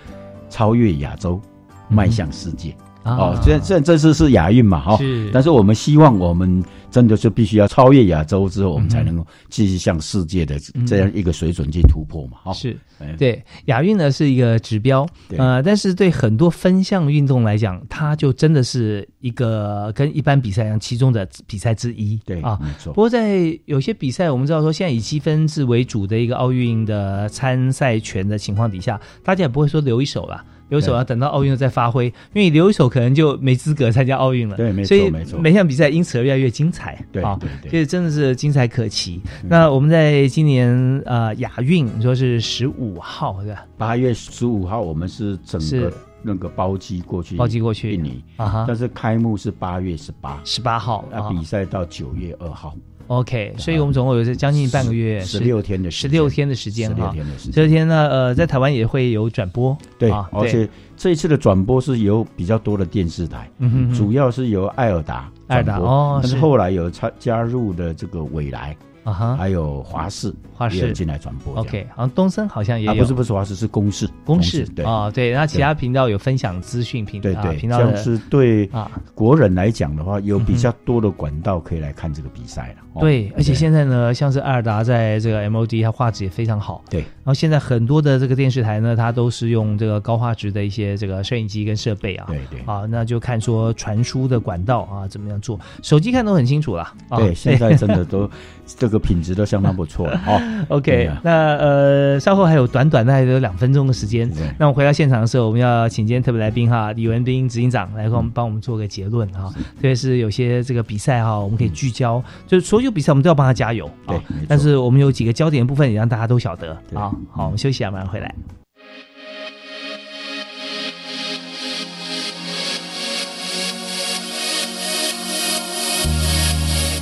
超越亚洲，迈向世界。啊哦，虽然虽然这次是亚运嘛，哈、是。但是我们希望我们真的是必须要超越亚洲之后，我们才能够继续向世界的嗯。这样一个水准去突破嘛，哈、是。哎。对亚运呢是一个指标，对。呃，但是对很多分项运动来讲，它就真的是一个跟一般比赛一样其中的比赛之一，对啊，没错。不过在有些比赛，我们知道说现在以积分制为主的一个奥运的参赛权的情况底下，大家也不会说留一手啦。留一手对要等到奥运再发挥，因为你留一手可能就没资格参加奥运了。对没错所以没错。每项比赛因此而越来越精彩。对啊，对对所以真的是精彩可期。那我们在今年呃亚运，你说是十五号对吧？八月十五号我们是整个那个包机过去，包机过去。印尼啊哈。但是开幕是八月十八，十八号那比赛到九月二号，OK，所以我们总共有这将近半个月，十六天的时间。十六天的时间16哈。天的时间。这天呢，呃，在台湾也会有转播，对，啊而且这一次的转播是由比较多的电视台，嗯哼哼。主要是由艾尔达艾尔达但是后来有加加入的这个未来。啊哈，还有华视，华视。也进来转播。OK，好像东森好像也有，啊，不是不是华视，是公视，公视对。啊，对，然后其他频道有分享资讯频道对对，频道像是对啊。国人来讲的话，有比嗯较多的管道可以来看这个比赛了。哦。对，而且现在呢，像是艾尔达在这个 MOD，它画质也非常好。对，然后现在很多的这个电视台呢，它都是用这个高画质的一些这个摄影机跟设备啊。对对。啊，那就看说传输的管道啊怎么样做，手机看都很清楚了。啊。对，现在真的都这 [LAUGHS] 个品质都相当不错了 [LAUGHS] 哦。OK，啊那呃，稍后还有短短的还有两分钟的时间。那我们回到现场的时候，我们要请今天特别来宾哈，李文斌执行长来帮我们帮我们做个结论哈。特别是有些这个比赛哈，我们可以聚焦，就是所有比赛我们都要帮他加油对。但是我们有几个焦点的部分也让大家都晓得啊。好，我们休息一下，马上回来。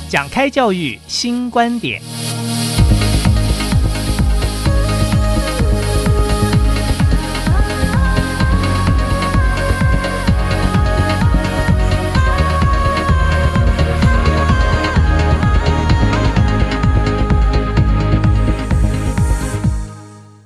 讲开教育新观点。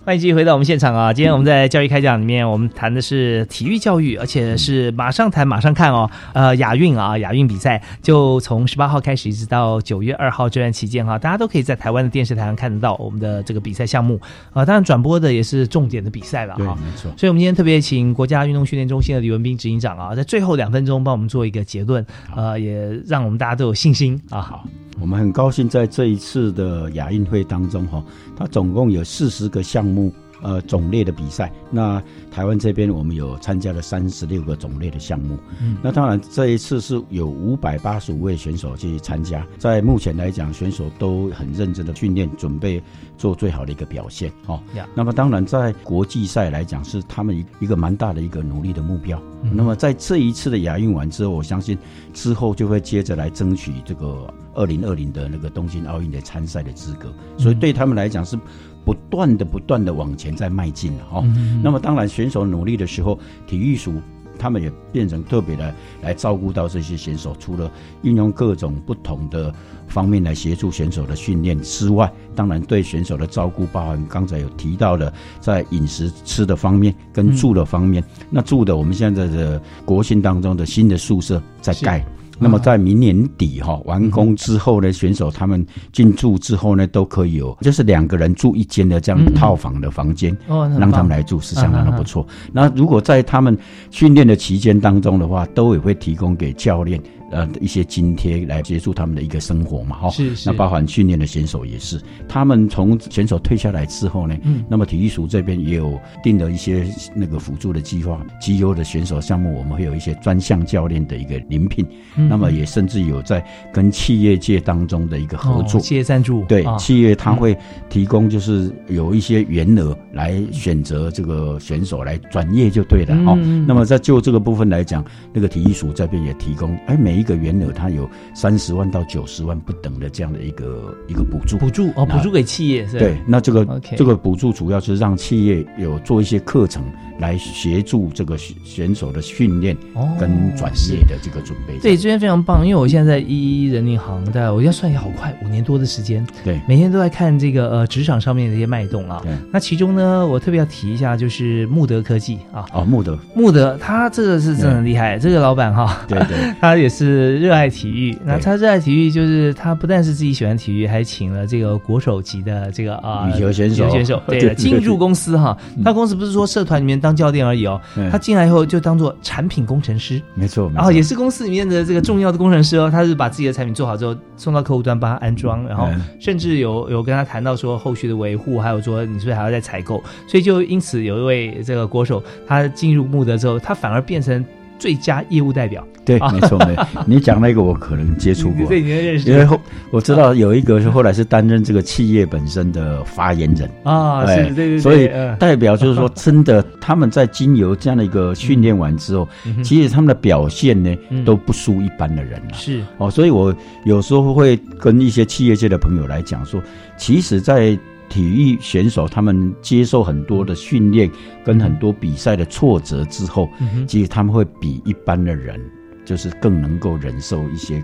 欢迎继续回到我们现场啊！今天我们在教育开讲里面，我们谈的是体育教育，而且是马上谈马上看哦。呃，亚运啊，亚运比赛就从十八号开始，一直到九月二号这段期间哈，大家都可以在台湾的电视台上看得到我们的这个比赛项目啊。当然，转播的也是重点的比赛了对，哈。没错。所以，我们今天特别请国家运动训练中心的李文斌执行长啊，在最后两分钟帮我们做一个结论，呃，也让我们大家都有信心啊。好，我们很高兴在这一次的亚运会当中，哈，它总共有四十个项目，呃，种类的比赛。那台湾这边我们有参加了三十六个种类的项目。嗯那当然这一次是有五百八十五位选手去参加，在目前来讲，选手都很认真的训练，准备做最好的一个表现，哦、呀那么当然在国际赛来讲，是他们一一个蛮大的一个努力的目标。嗯那么在这一次的亚运完之后，我相信之后就会接着来争取这个二零二零的那个东京奥运的参赛的资格，所以对他们来讲是不断的、不断的往前在迈进了哈、哦嗯那么当然，选手努力的时候，体育署。他们也变成特别的来照顾到这些选手，除了运用各种不同的方面来协助选手的训练之外，当然对选手的照顾，包含刚才有提到的在饮食吃的方面跟住的方面。那住的，我们现在的国庆当中的新的宿舍在盖。那么在明年底哈完工之后呢，选手他们进驻之后呢，都可以有就是两个人住一间的这样套房的房间，让他们来住是相当的不错。那如果在他们训练的期间当中的话，都也会提供给教练。呃，一些津贴来协助他们的一个生活嘛，哈。是是。那包含训练的选手也是，他们从选手退下来之后呢，嗯，那么体育署这边也有定了一些那个辅助的计划，绩优的选手项目，我们会有一些专项教练的一个临聘，那么也甚至有在跟企业界当中的一个合作，企业赞助，对，企业他会提供就是有一些员额来选择这个选手来转业就对了，哦。那么在就这个部分来讲，那个体育署这边也提供，哎，每一。一个原额，它有三十万到九十万不等的这样的一个一个补助，补助哦，补助给企业是。对，那这个这个补助主要是让企业有做一些课程来协助这个选手的训练跟转业的这个准备。对，这边非常棒，因为我现在在一人民行的，我现在算也好快，五年多的时间，对，每天都在看这个呃职场上面的一些脉动啊。那其中呢，我特别要提一下，就是穆德科技啊，哦，穆德，穆德，他这个是真的厉害，这个老板哈，对对，[LAUGHS] 他也是。是热爱体育，那他热爱体育，就是他不但是自己喜欢体育，还请了这个国手级的这个啊羽球选手。选手，[LAUGHS] 对，进入公司哈。[LAUGHS] 他公司不是说社团里面当教练而已哦，他进来以后就当做产品工程师，没错，然后也是公司里面的这个重要的工程师哦。他是把自己的产品做好之后送到客户端帮他安装，然后甚至有有跟他谈到说后续的维护，还有说你是不是还要再采购，所以就因此有一位这个国手，他进入穆德之后，他反而变成。最佳业务代表，对，没错，没错。[LAUGHS] 你讲那个我可能接触过，对，你认识，因为我知道有一个是后来是担任这个企业本身的发言人。啊，是，对对，所以代表就是说，真的他们在经由这样的一个训练完之后，其实他们的表现呢都不输一般的人了，是哦，所以我有时候会跟一些企业界的朋友来讲说，其实，在体育选手他们接受很多的训练跟很多比赛的挫折之后，其实他们会比一般的人就是更能够忍受一些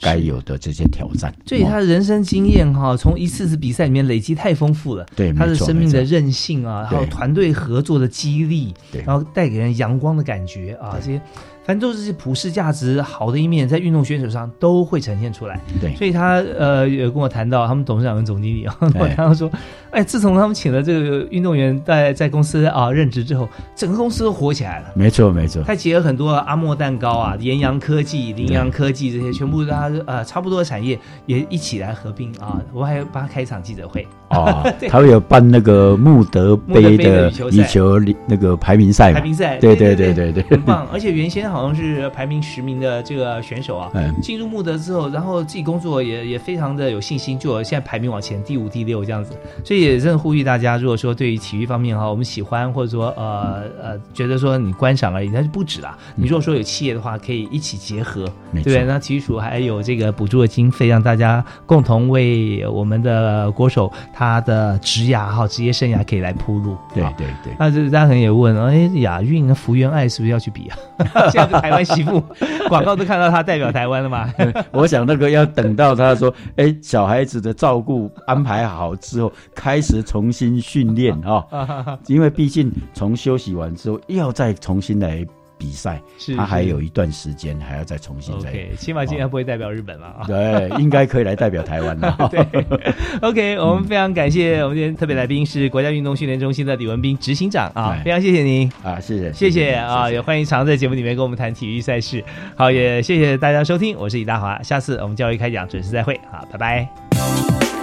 该有的这些挑战。所以他的人生经验哈，从一次次比赛里面累积太丰富了。对，他的生命的韧性啊，还有团队合作的激励，然后带给人阳光的感觉啊，这些。反正都是普世价值好的一面，在运动选手上都会呈现出来。对，所以他呃有跟我谈到，他们董事长跟总经理啊，我谈到说，哎，自从他们请了这个运动员在在公司啊任职之后，整个公司都火起来了。没错，没错。他结合很多阿莫蛋糕啊、盐阳科技、羚羊科技这些，全部他呃差不多的产业也一起来合并啊。我还帮他开一场记者会。哦，他会有办那个穆德杯的 [LAUGHS] 羽球那个排名赛。排名赛。对对对对对，很棒。而且原先。好像是排名十名的这个选手啊，进入穆德之后，然后自己工作也也非常的有信心，就现在排名往前第五、第六这样子，所以也真的呼吁大家，如果说对于体育方面哈，我们喜欢或者说呃呃觉得说你观赏而已，那就不止啦。你如果说有企业的话，可以一起结合，对那体育署还有这个补助的经费，让大家共同为我们的国手他的职涯哈职业生涯可以来铺路。对对对。那这大家可能也问，哎，亚运福原爱是不是要去比啊？[LAUGHS] 台湾媳妇 [LAUGHS] 广告都看到他代表台湾了嘛？我想那个要等到他说，[LAUGHS] 哎，小孩子的照顾安排好之后，开始重新训练啊，[LAUGHS] 因为毕竟从休息完之后，又要再重新来。比赛，他还有一段时间还要再重新再，起码今年不会代表日本了啊。[LAUGHS] 对，应该可以来代表台湾了。对，[LAUGHS] [LAUGHS] OK，我们非常感谢我们今天特别来宾是国家运动训练中心的李文斌执行长啊，非常谢谢您啊，谢谢，谢谢啊，也欢迎常在节目里面跟我们谈体育赛事。好，也谢谢大家收听，我是李大华，下次我们教育开讲准时再会，好，拜拜。